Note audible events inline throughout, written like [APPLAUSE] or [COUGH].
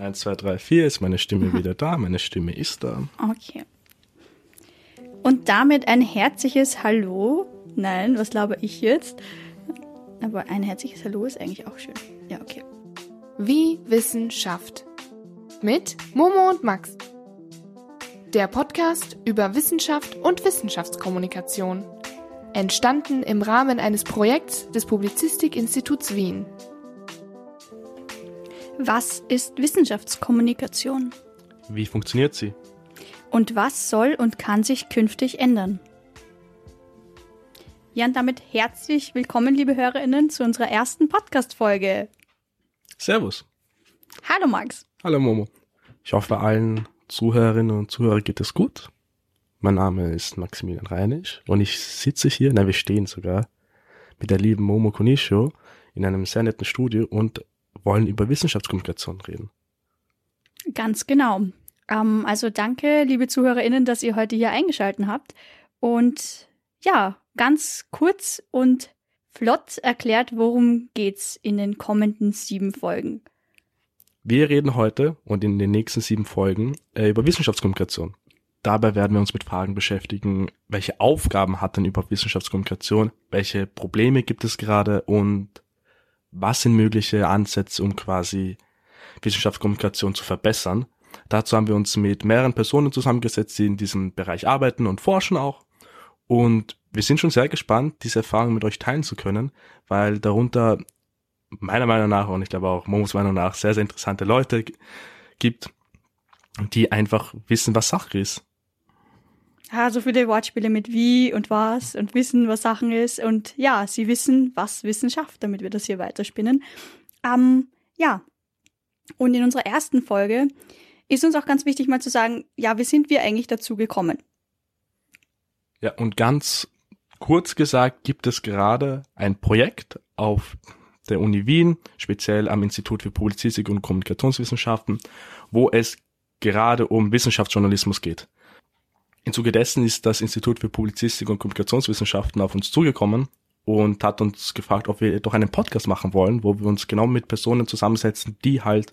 Eins, zwei, drei, vier ist meine Stimme mhm. wieder da. Meine Stimme ist da. Okay. Und damit ein herzliches Hallo. Nein, was glaube ich jetzt? Aber ein herzliches Hallo ist eigentlich auch schön. Ja, okay. Wie Wissenschaft. Mit Momo und Max. Der Podcast über Wissenschaft und Wissenschaftskommunikation. Entstanden im Rahmen eines Projekts des Publizistikinstituts Wien. Was ist Wissenschaftskommunikation? Wie funktioniert sie? Und was soll und kann sich künftig ändern? Ja, und damit herzlich willkommen, liebe HörerInnen, zu unserer ersten Podcast-Folge. Servus. Hallo, Max. Hallo, Momo. Ich hoffe, allen Zuhörerinnen und Zuhörern geht es gut. Mein Name ist Maximilian Reinisch und ich sitze hier, nein, wir stehen sogar, mit der lieben Momo Konisho in einem sehr netten Studio und wollen über Wissenschaftskommunikation reden. Ganz genau. Ähm, also danke, liebe ZuhörerInnen, dass ihr heute hier eingeschaltet habt. Und ja, ganz kurz und flott erklärt, worum geht's in den kommenden sieben Folgen. Wir reden heute und in den nächsten sieben Folgen äh, über Wissenschaftskommunikation. Dabei werden wir uns mit Fragen beschäftigen, welche Aufgaben hat denn überhaupt Wissenschaftskommunikation, welche Probleme gibt es gerade und was sind mögliche Ansätze, um quasi Wissenschaftskommunikation zu verbessern. Dazu haben wir uns mit mehreren Personen zusammengesetzt, die in diesem Bereich arbeiten und forschen auch. Und wir sind schon sehr gespannt, diese Erfahrung mit euch teilen zu können, weil darunter meiner Meinung nach und ich glaube auch Momos Meinung nach sehr, sehr interessante Leute gibt, die einfach wissen, was Sache ist ja, so viele Wortspiele mit wie und was und wissen, was Sachen ist. Und ja, sie wissen, was Wissenschaft, damit wir das hier weiterspinnen. Ähm, ja. Und in unserer ersten Folge ist uns auch ganz wichtig mal zu sagen, ja, wie sind wir eigentlich dazu gekommen? Ja, und ganz kurz gesagt gibt es gerade ein Projekt auf der Uni Wien, speziell am Institut für Publizistik und Kommunikationswissenschaften, wo es gerade um Wissenschaftsjournalismus geht. Im Zuge dessen ist das Institut für Publizistik und Kommunikationswissenschaften auf uns zugekommen und hat uns gefragt, ob wir doch einen Podcast machen wollen, wo wir uns genau mit Personen zusammensetzen, die halt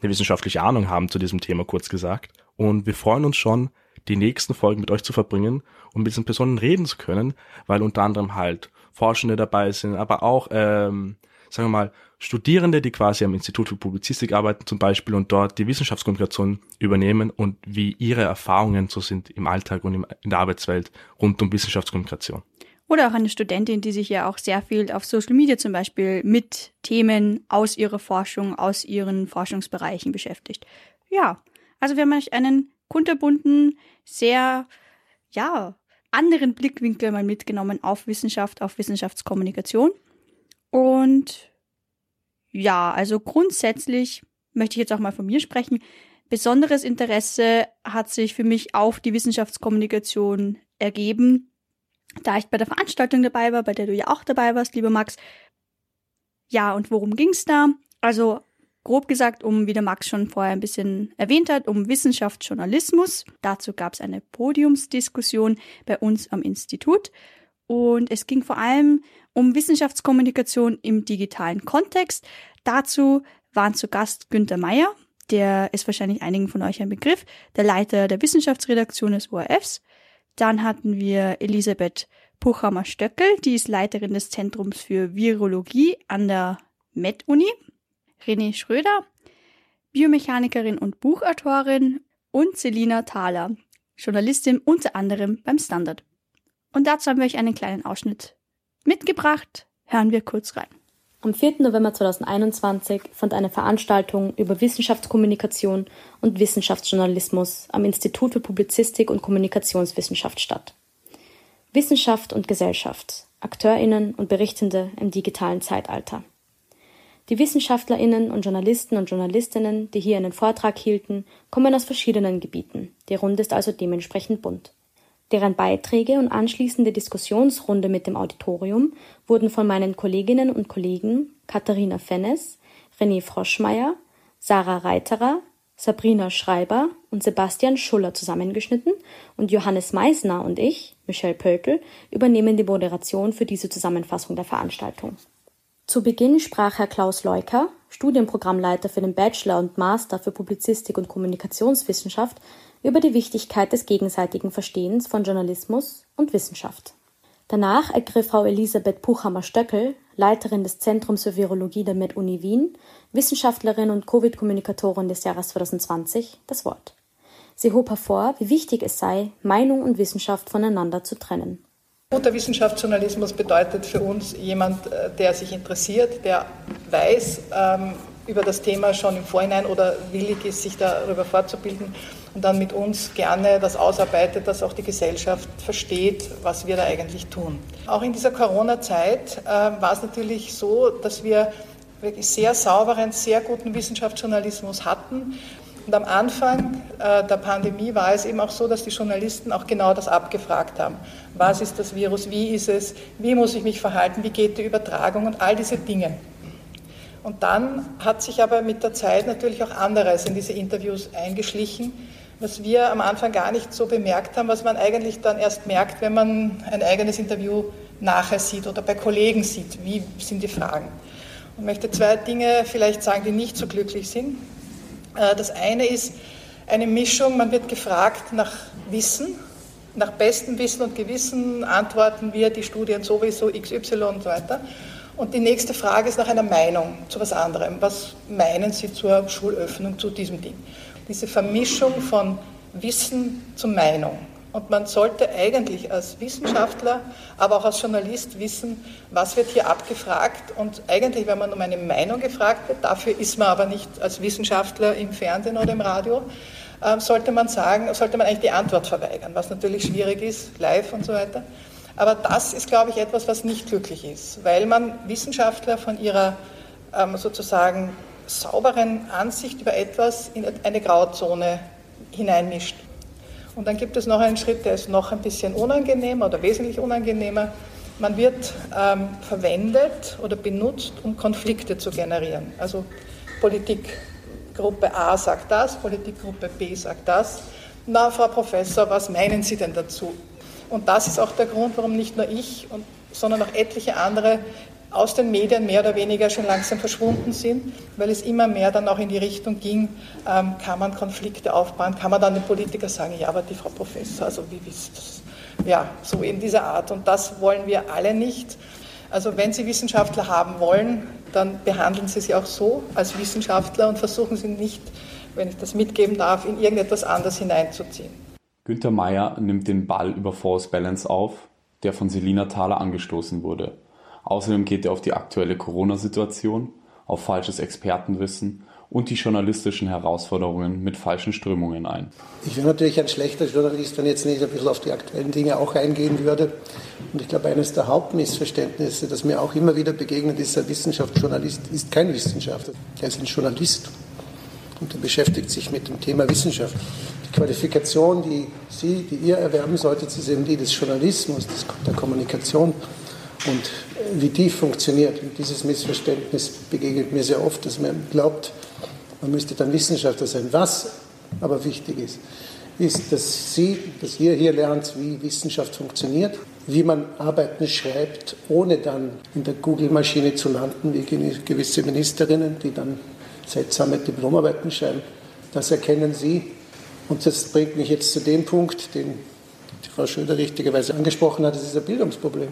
eine wissenschaftliche Ahnung haben zu diesem Thema, kurz gesagt. Und wir freuen uns schon, die nächsten Folgen mit euch zu verbringen und mit diesen Personen reden zu können, weil unter anderem halt Forschende dabei sind, aber auch, ähm, sagen wir mal, Studierende, die quasi am Institut für Publizistik arbeiten zum Beispiel und dort die Wissenschaftskommunikation übernehmen und wie ihre Erfahrungen so sind im Alltag und in der Arbeitswelt rund um Wissenschaftskommunikation. Oder auch eine Studentin, die sich ja auch sehr viel auf Social Media zum Beispiel mit Themen aus ihrer Forschung, aus ihren Forschungsbereichen beschäftigt. Ja, also wir haben euch einen kunterbunten, sehr, ja, anderen Blickwinkel mal mitgenommen auf Wissenschaft, auf Wissenschaftskommunikation. Und ja, also grundsätzlich möchte ich jetzt auch mal von mir sprechen. Besonderes Interesse hat sich für mich auf die Wissenschaftskommunikation ergeben, da ich bei der Veranstaltung dabei war, bei der du ja auch dabei warst, lieber Max. Ja, und worum ging's da? Also grob gesagt, um, wie der Max schon vorher ein bisschen erwähnt hat, um Wissenschaftsjournalismus. Dazu gab es eine Podiumsdiskussion bei uns am Institut. Und es ging vor allem um Wissenschaftskommunikation im digitalen Kontext. Dazu waren zu Gast Günter Meyer, der ist wahrscheinlich einigen von euch ein Begriff, der Leiter der Wissenschaftsredaktion des ORFs. Dann hatten wir Elisabeth Puchhammer-Stöckel, die ist Leiterin des Zentrums für Virologie an der Med-Uni. René Schröder, Biomechanikerin und Buchautorin und Selina Thaler, Journalistin unter anderem beim Standard. Und dazu haben wir euch einen kleinen Ausschnitt mitgebracht. Hören wir kurz rein. Am 4. November 2021 fand eine Veranstaltung über Wissenschaftskommunikation und Wissenschaftsjournalismus am Institut für Publizistik und Kommunikationswissenschaft statt. Wissenschaft und Gesellschaft, Akteurinnen und Berichtende im digitalen Zeitalter. Die Wissenschaftlerinnen und Journalisten und Journalistinnen, die hier einen Vortrag hielten, kommen aus verschiedenen Gebieten. Die Runde ist also dementsprechend bunt. Deren Beiträge und anschließende Diskussionsrunde mit dem Auditorium wurden von meinen Kolleginnen und Kollegen Katharina Fennes, René Froschmeier, Sarah Reiterer, Sabrina Schreiber und Sebastian Schuller zusammengeschnitten und Johannes Meisner und ich, Michelle Pölkel, übernehmen die Moderation für diese Zusammenfassung der Veranstaltung. Zu Beginn sprach Herr Klaus Leuker, Studienprogrammleiter für den Bachelor und Master für Publizistik und Kommunikationswissenschaft, über die Wichtigkeit des gegenseitigen Verstehens von Journalismus und Wissenschaft. Danach ergriff Frau Elisabeth Puchhammer-Stöckel, Leiterin des Zentrums für Virologie der MedUni Wien, Wissenschaftlerin und Covid-Kommunikatorin des Jahres 2020, das Wort. Sie hob hervor, wie wichtig es sei, Meinung und Wissenschaft voneinander zu trennen. Guter Wissenschaftsjournalismus bedeutet für uns jemand, äh, der sich interessiert, der weiß ähm, über das Thema schon im Vorhinein oder willig ist, sich darüber fortzubilden und dann mit uns gerne das ausarbeitet, dass auch die Gesellschaft versteht, was wir da eigentlich tun. Auch in dieser Corona-Zeit äh, war es natürlich so, dass wir wirklich sehr sauberen, sehr guten Wissenschaftsjournalismus hatten und am Anfang äh, der Pandemie war es eben auch so, dass die Journalisten auch genau das abgefragt haben. Was ist das Virus? Wie ist es? Wie muss ich mich verhalten? Wie geht die Übertragung? Und all diese Dinge. Und dann hat sich aber mit der Zeit natürlich auch anderes in diese Interviews eingeschlichen, was wir am Anfang gar nicht so bemerkt haben, was man eigentlich dann erst merkt, wenn man ein eigenes Interview nachher sieht oder bei Kollegen sieht. Wie sind die Fragen? Und möchte zwei Dinge vielleicht sagen, die nicht so glücklich sind. Äh, das eine ist eine Mischung, man wird gefragt nach Wissen, nach bestem Wissen und Gewissen antworten wir die Studien sowieso XY und so weiter. Und die nächste Frage ist nach einer Meinung zu was anderem. Was meinen Sie zur Schulöffnung, zu diesem Ding? Diese Vermischung von Wissen zu Meinung. Und man sollte eigentlich als Wissenschaftler, aber auch als Journalist wissen, was wird hier abgefragt. Und eigentlich, wenn man um eine Meinung gefragt wird, dafür ist man aber nicht als Wissenschaftler im Fernsehen oder im Radio, ähm, sollte man sagen, sollte man eigentlich die Antwort verweigern, was natürlich schwierig ist, live und so weiter. Aber das ist, glaube ich, etwas, was nicht glücklich ist, weil man Wissenschaftler von ihrer ähm, sozusagen sauberen Ansicht über etwas in eine Grauzone hineinmischt. Und dann gibt es noch einen Schritt, der ist noch ein bisschen unangenehmer oder wesentlich unangenehmer. Man wird ähm, verwendet oder benutzt, um Konflikte zu generieren. Also Politikgruppe A sagt das, Politikgruppe B sagt das. Na, Frau Professor, was meinen Sie denn dazu? Und das ist auch der Grund, warum nicht nur ich, sondern auch etliche andere aus den Medien mehr oder weniger schon langsam verschwunden sind, weil es immer mehr dann auch in die Richtung ging, ähm, kann man Konflikte aufbauen, kann man dann den Politiker sagen, ja, aber die Frau Professor, also wie ist das? Ja, so in dieser Art. Und das wollen wir alle nicht. Also wenn Sie Wissenschaftler haben wollen, dann behandeln Sie sie auch so als Wissenschaftler und versuchen Sie nicht, wenn ich das mitgeben darf, in irgendetwas anderes hineinzuziehen. Günter Meyer nimmt den Ball über Force Balance auf, der von Selina Thaler angestoßen wurde. Außerdem geht er auf die aktuelle Corona-Situation, auf falsches Expertenwissen und die journalistischen Herausforderungen mit falschen Strömungen ein. Ich wäre natürlich ein schlechter Journalist, wenn ich jetzt nicht ein bisschen auf die aktuellen Dinge auch eingehen würde. Und ich glaube, eines der Hauptmissverständnisse, das mir auch immer wieder begegnet, ist, ein Wissenschaftsjournalist ist kein Wissenschaftler. Er ist ein Journalist und er beschäftigt sich mit dem Thema Wissenschaft. Die Qualifikation, die Sie, die ihr erwerben solltet, ist eben die des Journalismus, der Kommunikation. Und wie die funktioniert. Und dieses Missverständnis begegnet mir sehr oft, dass man glaubt, man müsste dann Wissenschaftler sein. Was aber wichtig ist, ist, dass Sie, dass ihr hier lernt, wie Wissenschaft funktioniert, wie man Arbeiten schreibt, ohne dann in der Google-Maschine zu landen, wie gewisse Ministerinnen, die dann seltsame Diplomarbeiten schreiben. Das erkennen Sie. Und das bringt mich jetzt zu dem Punkt, den die Frau Schröder richtigerweise angesprochen hat, das ist ein Bildungsproblem.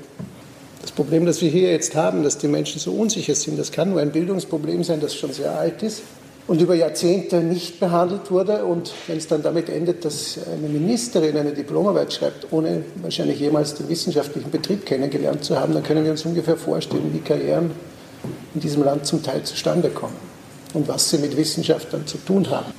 Das Problem, das wir hier jetzt haben, dass die Menschen so unsicher sind, das kann nur ein Bildungsproblem sein, das schon sehr alt ist und über Jahrzehnte nicht behandelt wurde. Und wenn es dann damit endet, dass eine Ministerin eine Diplomarbeit schreibt, ohne wahrscheinlich jemals den wissenschaftlichen Betrieb kennengelernt zu haben, dann können wir uns ungefähr vorstellen, wie Karrieren in diesem Land zum Teil zustande kommen und was sie mit Wissenschaft dann zu tun haben.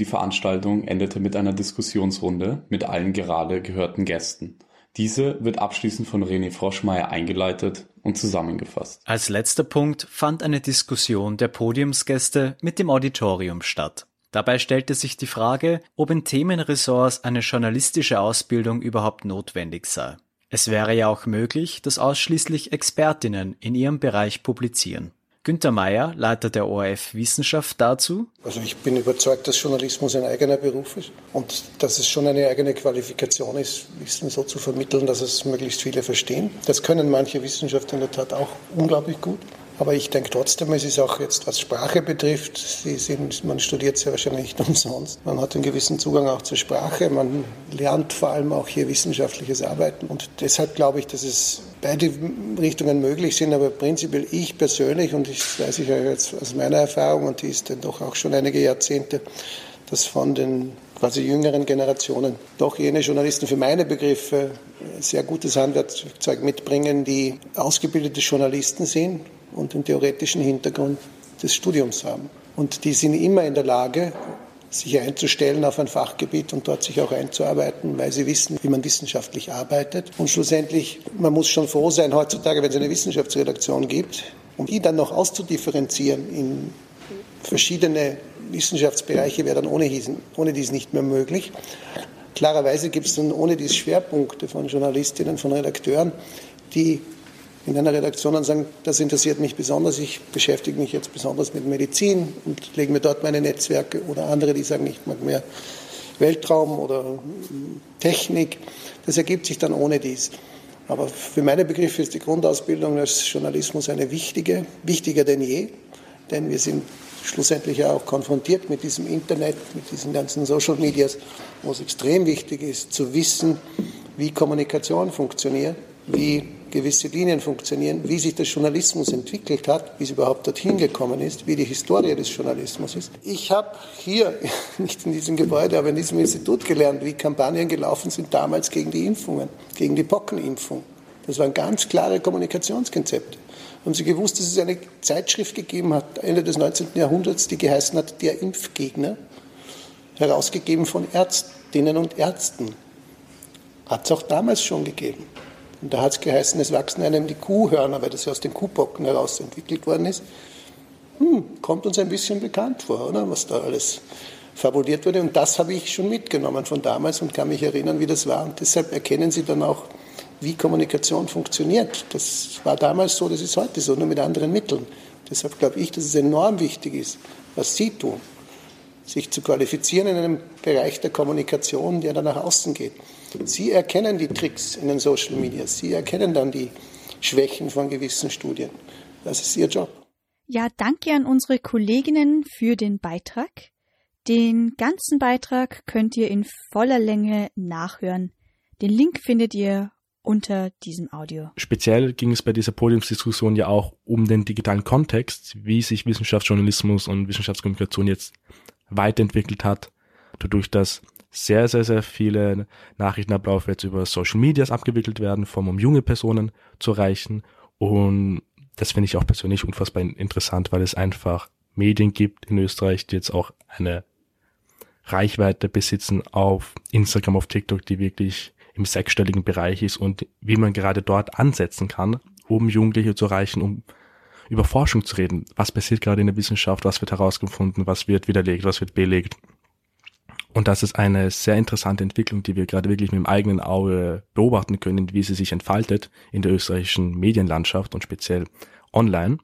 Die Veranstaltung endete mit einer Diskussionsrunde mit allen gerade gehörten Gästen. Diese wird abschließend von René Froschmeier eingeleitet und zusammengefasst. Als letzter Punkt fand eine Diskussion der Podiumsgäste mit dem Auditorium statt. Dabei stellte sich die Frage, ob in Themenressorts eine journalistische Ausbildung überhaupt notwendig sei. Es wäre ja auch möglich, dass ausschließlich Expertinnen in ihrem Bereich publizieren. Günter Meyer, Leiter der ORF Wissenschaft dazu. Also ich bin überzeugt, dass Journalismus ein eigener Beruf ist und dass es schon eine eigene Qualifikation ist, Wissen so zu vermitteln, dass es möglichst viele verstehen. Das können manche Wissenschaftler in der Tat auch unglaublich gut. Aber ich denke trotzdem, es ist auch jetzt, was Sprache betrifft, sind, man studiert sehr wahrscheinlich nicht [LAUGHS] umsonst. Man hat einen gewissen Zugang auch zur Sprache. Man lernt vor allem auch hier wissenschaftliches Arbeiten. Und deshalb glaube ich, dass es beide Richtungen möglich sind. Aber prinzipiell ich persönlich, und das weiß ich ja jetzt aus meiner Erfahrung, und die ist dann doch auch schon einige Jahrzehnte, dass von den quasi jüngeren Generationen doch jene Journalisten für meine Begriffe sehr gutes Handwerkzeug mitbringen, die ausgebildete Journalisten sind, und den theoretischen Hintergrund des Studiums haben. Und die sind immer in der Lage, sich einzustellen auf ein Fachgebiet und dort sich auch einzuarbeiten, weil sie wissen, wie man wissenschaftlich arbeitet. Und schlussendlich, man muss schon froh sein heutzutage, wenn es eine Wissenschaftsredaktion gibt, um die dann noch auszudifferenzieren in verschiedene Wissenschaftsbereiche wäre dann ohnehin, ohne dies nicht mehr möglich. Klarerweise gibt es dann ohne dies Schwerpunkte von Journalistinnen, von Redakteuren, die in einer Redaktion und sagen, das interessiert mich besonders, ich beschäftige mich jetzt besonders mit Medizin und lege mir dort meine Netzwerke oder andere, die sagen, ich mag mehr Weltraum oder Technik. Das ergibt sich dann ohne dies. Aber für meine Begriffe ist die Grundausbildung als Journalismus eine wichtige, wichtiger denn je, denn wir sind schlussendlich auch konfrontiert mit diesem Internet, mit diesen ganzen Social Medias, wo es extrem wichtig ist zu wissen, wie Kommunikation funktioniert, wie gewisse Linien funktionieren, wie sich der Journalismus entwickelt hat, wie es überhaupt dorthin gekommen ist, wie die Historie des Journalismus ist. Ich habe hier, [LAUGHS] nicht in diesem Gebäude, aber in diesem Institut gelernt, wie Kampagnen gelaufen sind damals gegen die Impfungen, gegen die Pockenimpfung. Das waren ganz klare Kommunikationskonzepte. Haben Sie gewusst, dass es eine Zeitschrift gegeben hat, Ende des 19. Jahrhunderts, die geheißen hat Der Impfgegner, herausgegeben von Ärztinnen und Ärzten. Hat es auch damals schon gegeben. Und da hat es geheißen, es wachsen einem die Kuhhörner, weil das ja aus den Kuhbocken heraus entwickelt worden ist. Hm, kommt uns ein bisschen bekannt vor, oder? Was da alles fabuliert wurde. Und das habe ich schon mitgenommen von damals und kann mich erinnern, wie das war. Und deshalb erkennen Sie dann auch, wie Kommunikation funktioniert. Das war damals so, das ist heute so, nur mit anderen Mitteln. Deshalb glaube ich, dass es enorm wichtig ist, was Sie tun, sich zu qualifizieren in einem Bereich der Kommunikation, der dann nach außen geht. Sie erkennen die Tricks in den Social Media. Sie erkennen dann die Schwächen von gewissen Studien. Das ist Ihr Job. Ja, danke an unsere Kolleginnen für den Beitrag. Den ganzen Beitrag könnt ihr in voller Länge nachhören. Den Link findet ihr unter diesem Audio. Speziell ging es bei dieser Podiumsdiskussion ja auch um den digitalen Kontext, wie sich Wissenschaftsjournalismus und Wissenschaftskommunikation jetzt weiterentwickelt hat, dadurch, dass sehr, sehr, sehr viele Nachrichtenabläufe jetzt über Social Medias abgewickelt werden, vor allem um junge Personen zu erreichen. Und das finde ich auch persönlich unfassbar interessant, weil es einfach Medien gibt in Österreich, die jetzt auch eine Reichweite besitzen auf Instagram, auf TikTok, die wirklich im sechsstelligen Bereich ist und wie man gerade dort ansetzen kann, um Jugendliche zu erreichen, um über Forschung zu reden. Was passiert gerade in der Wissenschaft? Was wird herausgefunden? Was wird widerlegt? Was wird belegt? Und das ist eine sehr interessante Entwicklung, die wir gerade wirklich mit dem eigenen Auge beobachten können, wie sie sich entfaltet in der österreichischen Medienlandschaft und speziell online.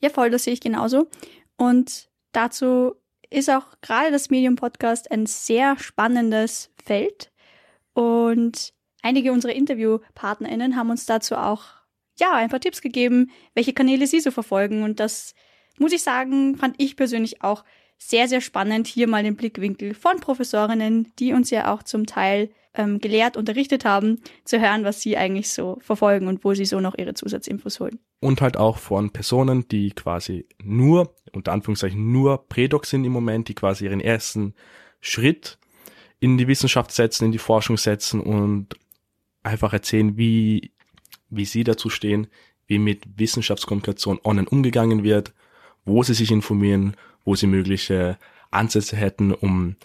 Ja, voll, das sehe ich genauso. Und dazu ist auch gerade das Medium Podcast ein sehr spannendes Feld. Und einige unserer InterviewpartnerInnen haben uns dazu auch, ja, ein paar Tipps gegeben, welche Kanäle sie so verfolgen. Und das muss ich sagen, fand ich persönlich auch sehr, sehr spannend, hier mal den Blickwinkel von Professorinnen, die uns ja auch zum Teil ähm, gelehrt, unterrichtet haben, zu hören, was sie eigentlich so verfolgen und wo sie so noch ihre Zusatzinfos holen. Und halt auch von Personen, die quasi nur, unter Anführungszeichen, nur Prädoc sind im Moment, die quasi ihren ersten Schritt in die Wissenschaft setzen, in die Forschung setzen und einfach erzählen, wie, wie sie dazu stehen, wie mit Wissenschaftskommunikation online umgegangen wird, wo sie sich informieren wo sie mögliche Ansätze hätten, um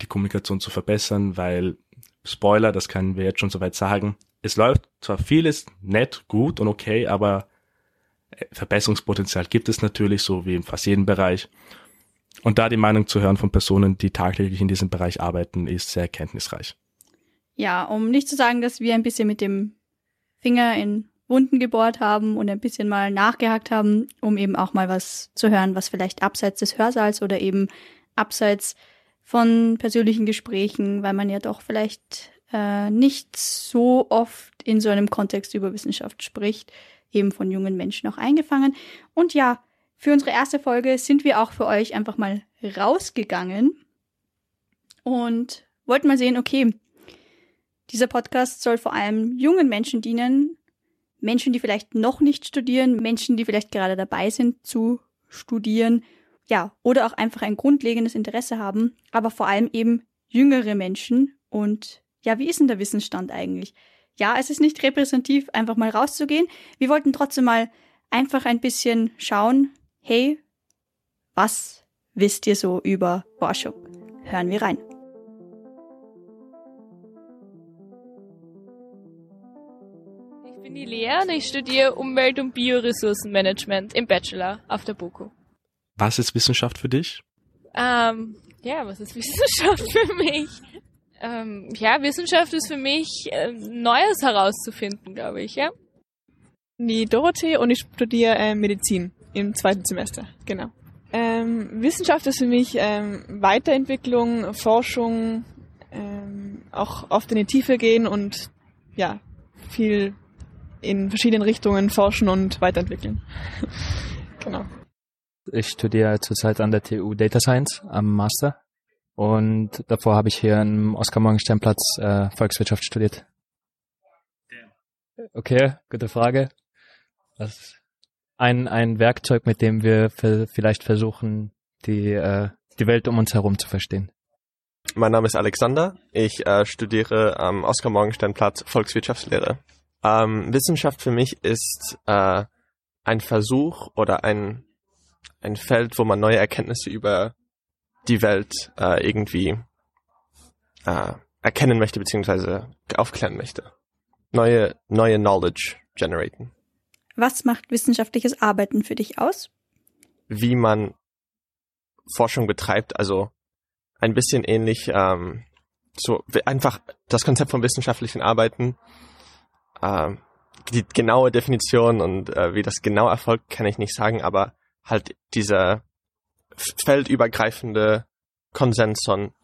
die Kommunikation zu verbessern, weil Spoiler, das können wir jetzt schon soweit sagen, es läuft zwar vieles nett, gut und okay, aber äh, Verbesserungspotenzial gibt es natürlich, so wie in fast jedem Bereich. Und da die Meinung zu hören von Personen, die tagtäglich in diesem Bereich arbeiten, ist sehr erkenntnisreich. Ja, um nicht zu sagen, dass wir ein bisschen mit dem Finger in Wunden gebohrt haben und ein bisschen mal nachgehakt haben, um eben auch mal was zu hören, was vielleicht abseits des Hörsaals oder eben abseits von persönlichen Gesprächen, weil man ja doch vielleicht äh, nicht so oft in so einem Kontext über Wissenschaft spricht, eben von jungen Menschen auch eingefangen. Und ja, für unsere erste Folge sind wir auch für euch einfach mal rausgegangen und wollten mal sehen, okay, dieser Podcast soll vor allem jungen Menschen dienen, Menschen, die vielleicht noch nicht studieren, Menschen, die vielleicht gerade dabei sind zu studieren, ja, oder auch einfach ein grundlegendes Interesse haben, aber vor allem eben jüngere Menschen und ja, wie ist denn der Wissensstand eigentlich? Ja, es ist nicht repräsentativ, einfach mal rauszugehen. Wir wollten trotzdem mal einfach ein bisschen schauen, hey, was wisst ihr so über Forschung? Hören wir rein. Ich bin die Lea und ich studiere Umwelt- und Bioressourcenmanagement im Bachelor auf der BOKU. Was ist Wissenschaft für dich? Ähm, ja, was ist [LAUGHS] Wissenschaft für mich? Ähm, ja, Wissenschaft ist für mich äh, Neues herauszufinden, glaube ich, ja. Die Dorothee und ich studiere äh, Medizin im zweiten Semester, genau. Ähm, Wissenschaft ist für mich ähm, Weiterentwicklung, Forschung, ähm, auch oft in die Tiefe gehen und ja, viel in verschiedenen Richtungen forschen und weiterentwickeln. [LAUGHS] genau. Ich studiere zurzeit an der TU Data Science am Master und davor habe ich hier im Oskar-Morgenstern-Platz äh, Volkswirtschaft studiert. Okay, gute Frage. Ist ein, ein Werkzeug, mit dem wir vielleicht versuchen, die, äh, die Welt um uns herum zu verstehen. Mein Name ist Alexander. Ich äh, studiere am Oskar-Morgenstern-Platz Volkswirtschaftslehre. Ähm, Wissenschaft für mich ist äh, ein Versuch oder ein, ein Feld, wo man neue Erkenntnisse über die Welt äh, irgendwie äh, erkennen möchte beziehungsweise aufklären möchte. Neue, neue Knowledge generaten. Was macht wissenschaftliches Arbeiten für dich aus? Wie man Forschung betreibt, also ein bisschen ähnlich, ähm, so einfach das Konzept von wissenschaftlichen Arbeiten. Äh, die genaue Definition und äh, wie das genau erfolgt, kann ich nicht sagen, aber halt dieser feldübergreifende Konsens von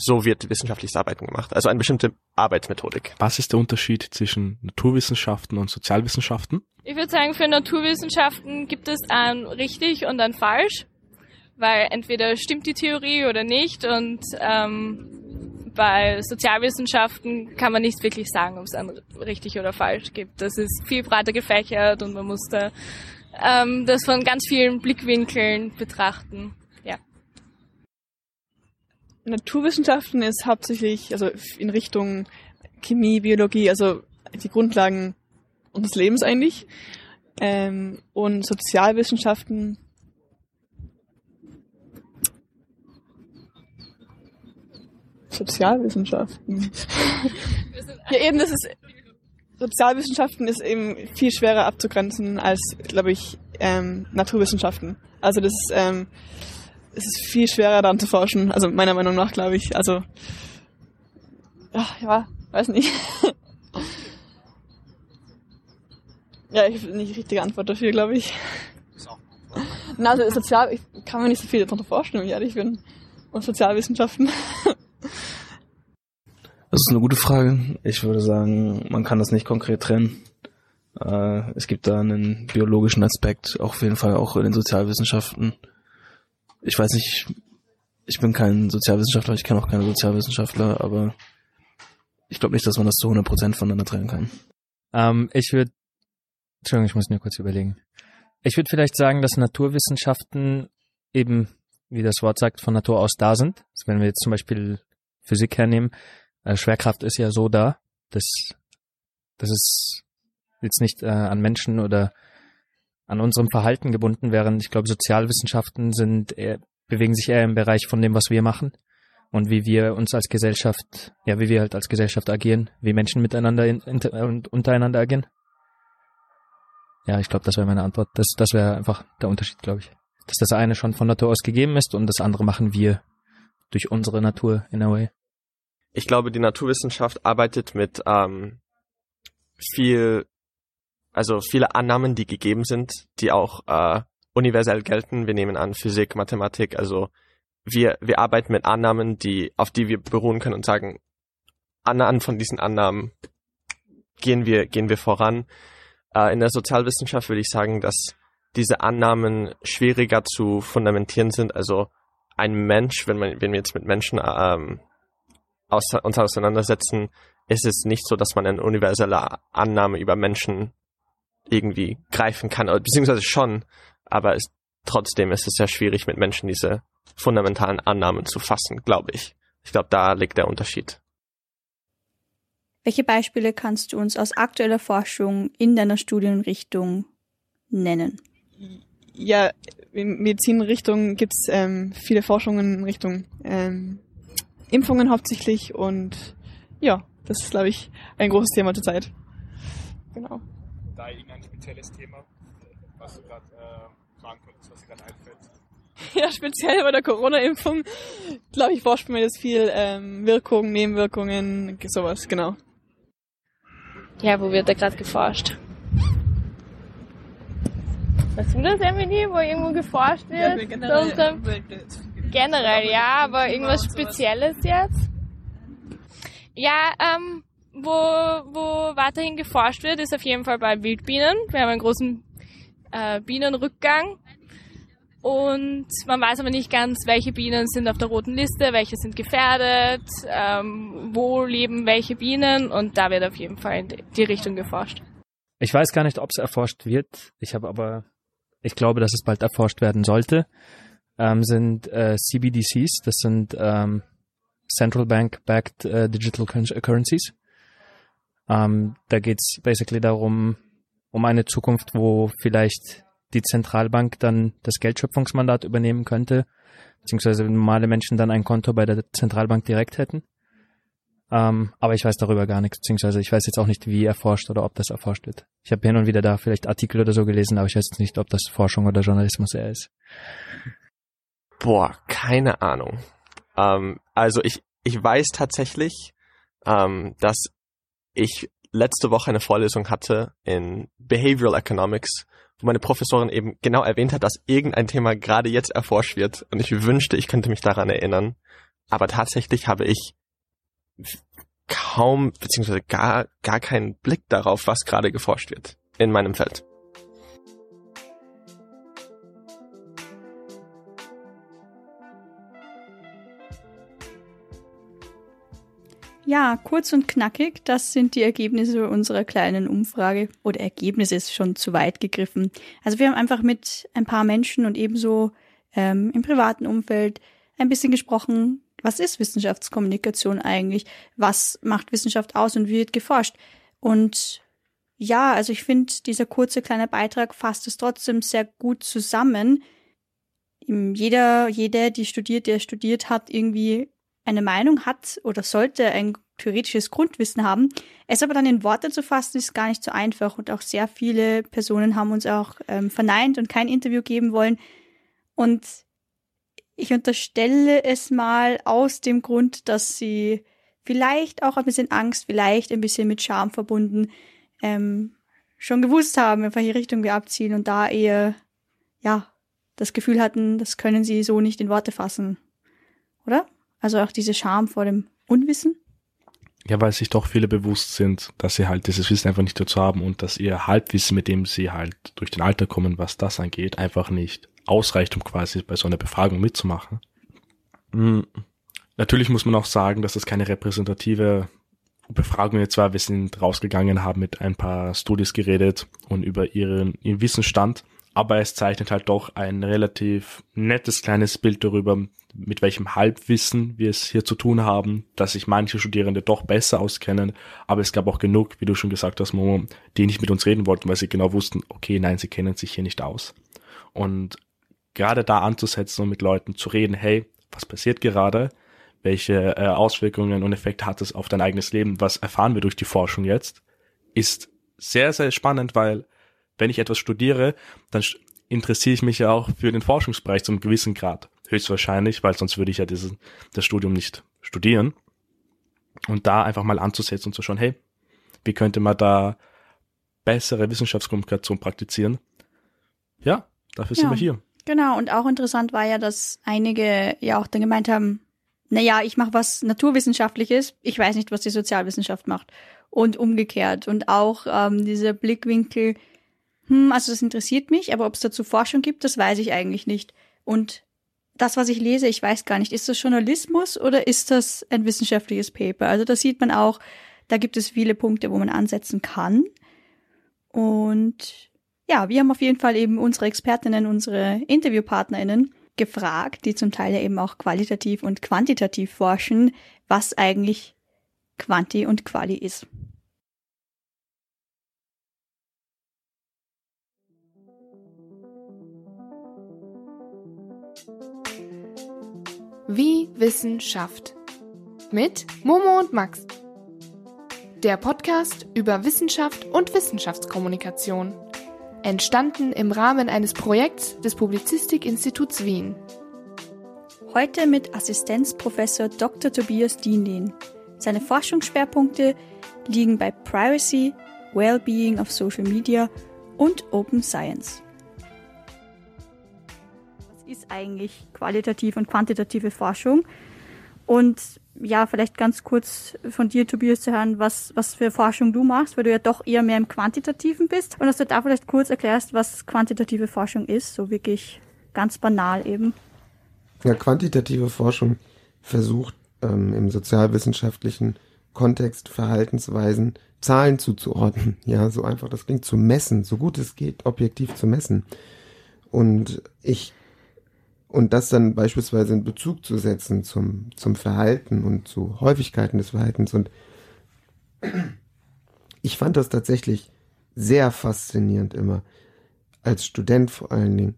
so wird wissenschaftliches Arbeiten gemacht. Also eine bestimmte Arbeitsmethodik. Was ist der Unterschied zwischen Naturwissenschaften und Sozialwissenschaften? Ich würde sagen, für Naturwissenschaften gibt es ein richtig und ein falsch, weil entweder stimmt die Theorie oder nicht und ähm, bei Sozialwissenschaften kann man nicht wirklich sagen, ob es ein richtig oder falsch gibt. Das ist viel breiter gefächert und man muss da ähm, das von ganz vielen Blickwinkeln betrachten. Naturwissenschaften ist hauptsächlich also in Richtung Chemie, Biologie, also die Grundlagen unseres Lebens eigentlich. Ähm, und Sozialwissenschaften Sozialwissenschaften. ja, eben, das ist Sozialwissenschaften ist eben viel schwerer abzugrenzen als, glaube ich, ähm, Naturwissenschaften. Also das ist, ähm, es ist viel schwerer daran zu forschen, also meiner Meinung nach, glaube ich. Also, ach, ja, weiß nicht. [LAUGHS] ja, ich habe nicht die richtige Antwort dafür, glaube ich. [LAUGHS] Na, also sozial, ich kann mir nicht so viel davon vorstellen, wie ehrlich bin. Und Sozialwissenschaften. [LAUGHS] Das ist eine gute Frage. Ich würde sagen, man kann das nicht konkret trennen. Äh, es gibt da einen biologischen Aspekt, auch auf jeden Fall auch in den Sozialwissenschaften. Ich weiß nicht, ich bin kein Sozialwissenschaftler, ich kenne auch keine Sozialwissenschaftler, aber ich glaube nicht, dass man das zu 100% voneinander trennen kann. Ähm, ich würde, Entschuldigung, ich muss nur kurz überlegen. Ich würde vielleicht sagen, dass Naturwissenschaften eben, wie das Wort sagt, von Natur aus da sind. Also wenn wir jetzt zum Beispiel Physik hernehmen, äh, Schwerkraft ist ja so da, dass, dass es jetzt nicht äh, an Menschen oder an unserem Verhalten gebunden, während ich glaube, Sozialwissenschaften sind eher, bewegen sich eher im Bereich von dem, was wir machen und wie wir uns als Gesellschaft, ja, wie wir halt als Gesellschaft agieren, wie Menschen miteinander und untereinander agieren. Ja, ich glaube, das wäre meine Antwort. Das, das wäre einfach der Unterschied, glaube ich. Dass das eine schon von Natur aus gegeben ist und das andere machen wir durch unsere Natur in a way ich glaube, die Naturwissenschaft arbeitet mit ähm, viel also viele Annahmen, die gegeben sind, die auch äh, universell gelten. Wir nehmen an Physik, Mathematik, also wir, wir arbeiten mit Annahmen, die, auf die wir beruhen können und sagen, anhand von diesen Annahmen gehen wir, gehen wir voran. Äh, in der Sozialwissenschaft würde ich sagen, dass diese Annahmen schwieriger zu fundamentieren sind. Also ein Mensch, wenn man, wenn wir jetzt mit Menschen ähm, aus, uns auseinandersetzen, ist es nicht so, dass man eine universelle Annahme über Menschen irgendwie greifen kann, beziehungsweise schon, aber es, trotzdem ist es sehr schwierig, mit Menschen diese fundamentalen Annahmen zu fassen, glaube ich. Ich glaube, da liegt der Unterschied. Welche Beispiele kannst du uns aus aktueller Forschung in deiner Studienrichtung nennen? Ja, in Medizinrichtung gibt's ähm, viele Forschungen in Richtung ähm, Impfungen hauptsächlich und ja, das ist, glaube ich, ein großes Thema zurzeit. Genau. Da irgendein spezielles Thema, was du gerade äh, fragen könntest, was dir gerade einfällt? [LAUGHS] Ja, speziell bei der Corona-Impfung, glaube ich, forscht man jetzt viel ähm, Wirkungen, Nebenwirkungen, sowas, genau. Ja, wo wird da gerade geforscht? Weißt du das, Emily, wo irgendwo geforscht wird? Ja, generell, generell, ja, aber irgendwas Spezielles jetzt? Ja, ähm, wo, wo weiterhin geforscht wird, ist auf jeden Fall bei Wildbienen. Wir haben einen großen äh, Bienenrückgang. Und man weiß aber nicht ganz, welche Bienen sind auf der roten Liste, welche sind gefährdet, ähm, wo leben welche Bienen und da wird auf jeden Fall in die Richtung geforscht. Ich weiß gar nicht, ob es erforscht wird. Ich habe aber ich glaube, dass es bald erforscht werden sollte, ähm, sind äh, CBDCs, das sind ähm, Central Bank Backed äh, Digital Currencies. Ähm, da geht's basically darum, um eine Zukunft, wo vielleicht die Zentralbank dann das Geldschöpfungsmandat übernehmen könnte, beziehungsweise normale Menschen dann ein Konto bei der Zentralbank direkt hätten. Ähm, aber ich weiß darüber gar nichts, beziehungsweise ich weiß jetzt auch nicht, wie erforscht oder ob das erforscht wird. Ich habe hin und wieder da vielleicht Artikel oder so gelesen, aber ich weiß jetzt nicht, ob das Forschung oder Journalismus eher ist. Boah, keine Ahnung. Ähm, also ich, ich weiß tatsächlich, ähm, dass ich letzte Woche eine Vorlesung hatte in Behavioral Economics, wo meine Professorin eben genau erwähnt hat, dass irgendein Thema gerade jetzt erforscht wird und ich wünschte, ich könnte mich daran erinnern. Aber tatsächlich habe ich kaum beziehungsweise gar, gar keinen Blick darauf, was gerade geforscht wird in meinem Feld. Ja, kurz und knackig, das sind die Ergebnisse unserer kleinen Umfrage. Oder Ergebnis ist schon zu weit gegriffen. Also wir haben einfach mit ein paar Menschen und ebenso ähm, im privaten Umfeld ein bisschen gesprochen, was ist Wissenschaftskommunikation eigentlich? Was macht Wissenschaft aus und wie wird geforscht? Und ja, also ich finde, dieser kurze kleine Beitrag fasst es trotzdem sehr gut zusammen. Jeder, jeder, die studiert, der studiert hat, irgendwie eine Meinung hat oder sollte ein theoretisches Grundwissen haben. Es aber dann in Worte zu fassen, ist gar nicht so einfach. Und auch sehr viele Personen haben uns auch ähm, verneint und kein Interview geben wollen. Und ich unterstelle es mal aus dem Grund, dass sie vielleicht auch ein bisschen Angst, vielleicht ein bisschen mit Scham verbunden, ähm, schon gewusst haben, in welche Richtung wir abziehen und da eher, ja, das Gefühl hatten, das können sie so nicht in Worte fassen. Oder? Also auch diese Scham vor dem Unwissen? Ja, weil sich doch viele bewusst sind, dass sie halt dieses Wissen einfach nicht dazu haben und dass ihr Halbwissen, mit dem sie halt durch den Alter kommen, was das angeht, einfach nicht ausreicht, um quasi bei so einer Befragung mitzumachen. Mhm. Natürlich muss man auch sagen, dass das keine repräsentative Befragung jetzt war. Wir sind rausgegangen, haben mit ein paar Studis geredet und über ihren, ihren Wissensstand. Aber es zeichnet halt doch ein relativ nettes kleines Bild darüber, mit welchem Halbwissen wir es hier zu tun haben, dass sich manche Studierende doch besser auskennen, aber es gab auch genug, wie du schon gesagt hast, Momo, die nicht mit uns reden wollten, weil sie genau wussten, okay, nein, sie kennen sich hier nicht aus. Und gerade da anzusetzen und mit Leuten zu reden, hey, was passiert gerade? Welche äh, Auswirkungen und Effekte hat es auf dein eigenes Leben? Was erfahren wir durch die Forschung jetzt? Ist sehr, sehr spannend, weil wenn ich etwas studiere, dann interessiere ich mich ja auch für den Forschungsbereich zum gewissen Grad. Höchstwahrscheinlich, weil sonst würde ich ja diesen, das Studium nicht studieren. Und da einfach mal anzusetzen und zu schauen, hey, wie könnte man da bessere Wissenschaftskommunikation praktizieren. Ja, dafür Ja. sind wir hier. Genau, und auch interessant war ja, dass einige ja auch dann gemeint haben, naja, ich mache was Naturwissenschaftliches, ich weiß nicht, was die Sozialwissenschaft macht. Und umgekehrt. Und auch ähm, dieser Blickwinkel, hm, also das interessiert mich, aber ob es dazu Forschung gibt, das weiß ich eigentlich nicht. Und das, was ich lese, ich weiß gar nicht, ist das Journalismus oder ist das ein wissenschaftliches Paper? Also da sieht man auch, da gibt es viele Punkte, wo man ansetzen kann. Und ja, wir haben auf jeden Fall eben unsere Expertinnen, unsere InterviewpartnerInnen gefragt, die zum Teil ja eben auch qualitativ und quantitativ forschen, was eigentlich Quanti und Quali ist. Wie Wissen schafft. Mit Momo und Max. Der Podcast über Wissenschaft und Wissenschaftskommunikation. Entstanden im Rahmen eines Projekts des Publizistik-Instituts Wien. Heute mit Assistenzprofessor Dr. Tobias Dienlin. Seine Forschungsschwerpunkte liegen bei Privacy, Wellbeing of Social Media und Open Science. Ist eigentlich qualitative und quantitative Forschung? Und ja, vielleicht ganz kurz von dir, Tobias, zu hören, was, was für Forschung du machst, weil du ja doch eher mehr im Quantitativen bist. Und dass du da vielleicht kurz erklärst, was quantitative Forschung ist, so wirklich ganz banal eben. Ja, quantitative Forschung versucht ähm, im sozialwissenschaftlichen Kontext Verhaltensweisen Zahlen zuzuordnen. Ja, so einfach das klingt, zu messen, so gut es geht, objektiv zu messen. Und ich und das dann beispielsweise in Bezug zu setzen zum, zum Verhalten und zu Häufigkeiten des Verhaltens. Und ich fand das tatsächlich sehr faszinierend immer, als Student vor allen Dingen,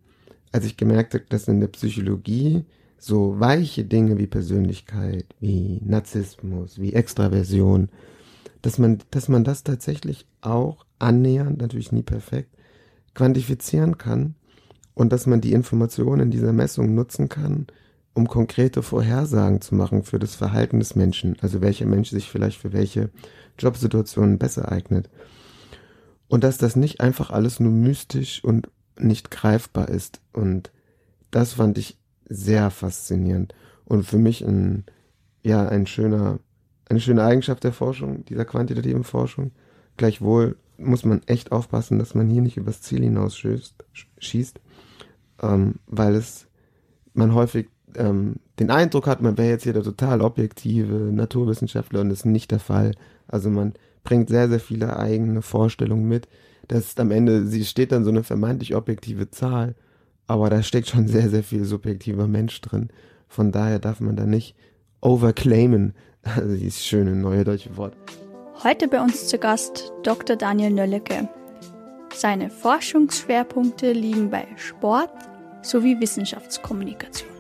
als ich gemerkt habe, dass in der Psychologie so weiche Dinge wie Persönlichkeit, wie Narzissmus, wie Extraversion, dass man, dass man das tatsächlich auch annähernd, natürlich nie perfekt, quantifizieren kann und dass man die Informationen dieser Messung nutzen kann, um konkrete Vorhersagen zu machen für das Verhalten des Menschen, also welcher Mensch sich vielleicht für welche Jobsituationen besser eignet. Und dass das nicht einfach alles nur mystisch und nicht greifbar ist. Und das fand ich sehr faszinierend und für mich ein, ja, ein schöner, eine schöne Eigenschaft der Forschung, dieser quantitativen Forschung. Gleichwohl muss man echt aufpassen, dass man hier nicht übers Ziel hinaus schießt, schießt, ähm, weil es man häufig ähm, den Eindruck hat, man wäre jetzt hier der total objektive Naturwissenschaftler und das ist nicht der Fall. Also man bringt sehr, sehr viele eigene Vorstellungen mit. Das ist am Ende, sie steht dann so eine vermeintlich objektive Zahl, aber da steckt schon sehr, sehr viel subjektiver Mensch drin. Von daher darf man da nicht overclaimen. Also dieses schöne neue deutsche Wort. Heute bei uns zu Gast Dr. Daniel Nöllecke. Seine Forschungsschwerpunkte liegen bei Sport sowie Wissenschaftskommunikation.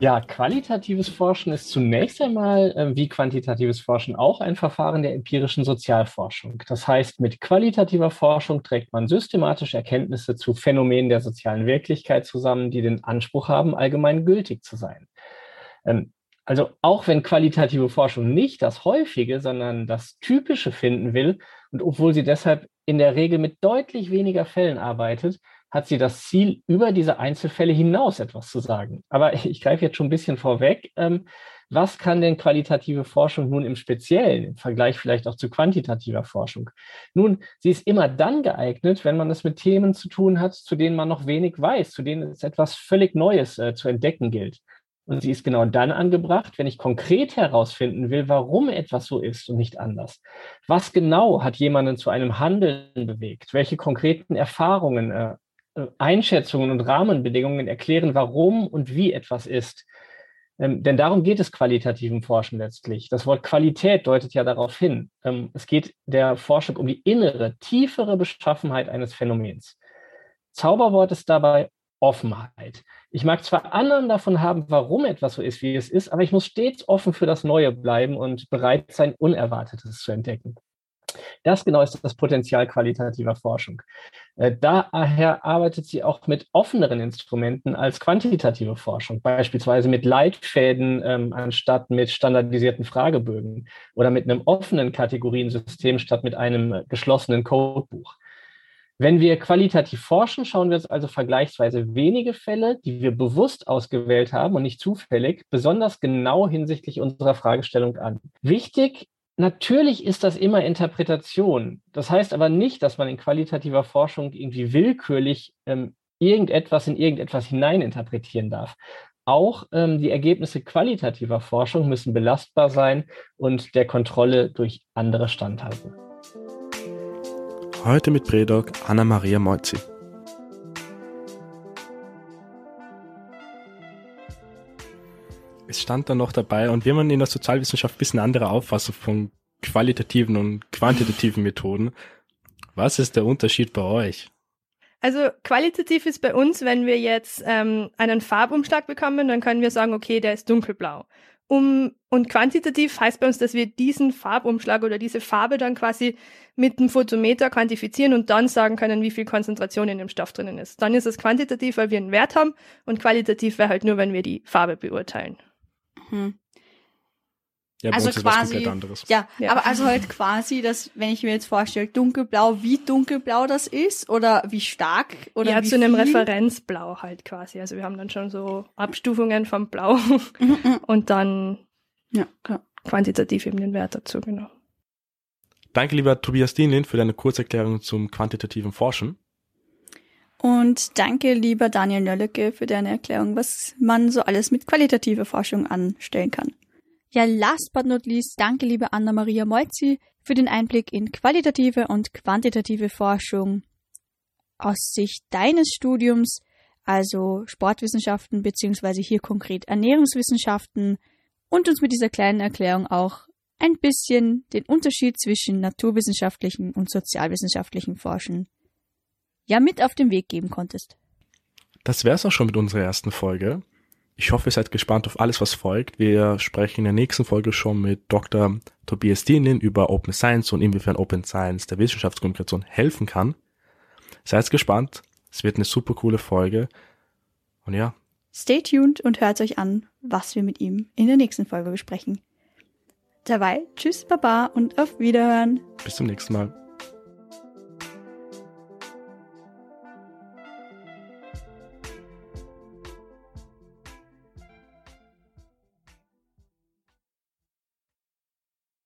Ja, qualitatives Forschen ist zunächst einmal äh, wie quantitatives Forschen auch ein Verfahren der empirischen Sozialforschung. Das heißt, mit qualitativer Forschung trägt man systematische Erkenntnisse zu Phänomenen der sozialen Wirklichkeit zusammen, die den Anspruch haben, allgemein gültig zu sein. Ähm, also auch wenn qualitative Forschung nicht das Häufige, sondern das Typische finden will und obwohl sie deshalb in der Regel mit deutlich weniger Fällen arbeitet, hat sie das Ziel, über diese Einzelfälle hinaus etwas zu sagen. Aber [LAUGHS] ich greife jetzt schon ein bisschen vorweg. Ähm, was kann denn qualitative Forschung nun im Speziellen, im Vergleich vielleicht auch zu quantitativer Forschung? Nun, sie ist immer dann geeignet, wenn man es mit Themen zu tun hat, zu denen man noch wenig weiß, zu denen es etwas völlig Neues äh, zu entdecken gilt. Und sie ist genau dann angebracht, wenn ich konkret herausfinden will, warum etwas so ist und nicht anders. Was genau hat jemanden zu einem Handeln bewegt? Welche konkreten Erfahrungen, äh, Einschätzungen und Rahmenbedingungen erklären, warum und wie etwas ist? Ähm, denn darum geht es qualitativen Forschen letztlich. Das Wort Qualität deutet ja darauf hin. Ähm, es geht der Forschung um die innere, tiefere Beschaffenheit eines Phänomens. Zauberwort ist dabei Offenheit. Ich mag zwar anderen davon haben, warum etwas so ist, wie es ist, aber ich muss stets offen für das Neue bleiben und bereit sein, Unerwartetes zu entdecken. Das genau ist das Potenzial qualitativer Forschung. Äh, daher arbeitet sie auch mit offeneren Instrumenten als quantitative Forschung, beispielsweise mit Leitfäden ähm, anstatt mit standardisierten Fragebögen oder mit einem offenen Kategoriensystem statt mit einem äh, geschlossenen Codebuch. Wenn wir qualitativ forschen, schauen wir uns also vergleichsweise wenige Fälle, die wir bewusst ausgewählt haben und nicht zufällig, besonders genau hinsichtlich unserer Fragestellung an. Wichtig Natürlich ist das immer Interpretation. Das heißt aber nicht, dass man in qualitativer Forschung irgendwie willkürlich ähm, irgendetwas in irgendetwas hineininterpretieren darf. Auch ähm, die Ergebnisse qualitativer Forschung müssen belastbar sein und der Kontrolle durch andere standhalten. Heute mit Predoc Anna-Maria Moizzi. Es stand dann noch dabei, und wir haben in der Sozialwissenschaft ein bisschen andere Auffassung von qualitativen und quantitativen Methoden. Was ist der Unterschied bei euch? Also qualitativ ist bei uns, wenn wir jetzt ähm, einen Farbumschlag bekommen, dann können wir sagen, okay, der ist dunkelblau. Um, und quantitativ heißt bei uns, dass wir diesen Farbumschlag oder diese Farbe dann quasi mit dem Photometer quantifizieren und dann sagen können, wie viel Konzentration in dem Stoff drinnen ist. Dann ist es quantitativ, weil wir einen Wert haben und qualitativ wäre halt nur, wenn wir die Farbe beurteilen. Hm. Ja, also quasi, ja, Ja. aber also halt quasi, dass, wenn ich mir jetzt vorstelle, dunkelblau, wie dunkelblau das ist oder wie stark oder ja, wie zu einem viel? Referenzblau halt quasi. Also wir haben dann schon so Abstufungen vom Blau [LAUGHS] und dann ja, klar. quantitativ eben den Wert dazu, genau. Danke, lieber Tobias Dienlin, für deine Kurzerklärung zum quantitativen Forschen. Und danke, lieber Daniel Nöllecke, für deine Erklärung, was man so alles mit qualitativer Forschung anstellen kann. Ja, last but not least, danke, liebe Anna-Maria Moizzi, für den Einblick in qualitative und quantitative Forschung aus Sicht deines Studiums, also Sportwissenschaften beziehungsweise hier konkret Ernährungswissenschaften und uns mit dieser kleinen Erklärung auch ein bisschen den Unterschied zwischen naturwissenschaftlichen und sozialwissenschaftlichen Forschen ja mit auf den Weg geben konntest. Das wär's auch schon mit unserer ersten Folge. Ich hoffe, ihr seid gespannt auf alles, was folgt. Wir sprechen in der nächsten Folge schon mit Dr. Tobias Dienlin über Open Science und inwiefern Open Science der Wissenschaftskommunikation helfen kann. Seid gespannt. Es wird eine super coole Folge. Und ja, Stay tuned und hört euch an, was wir mit ihm in der nächsten Folge besprechen. Dabei, tschüss, Baba und auf Wiederhören. bis zum nächsten Mal.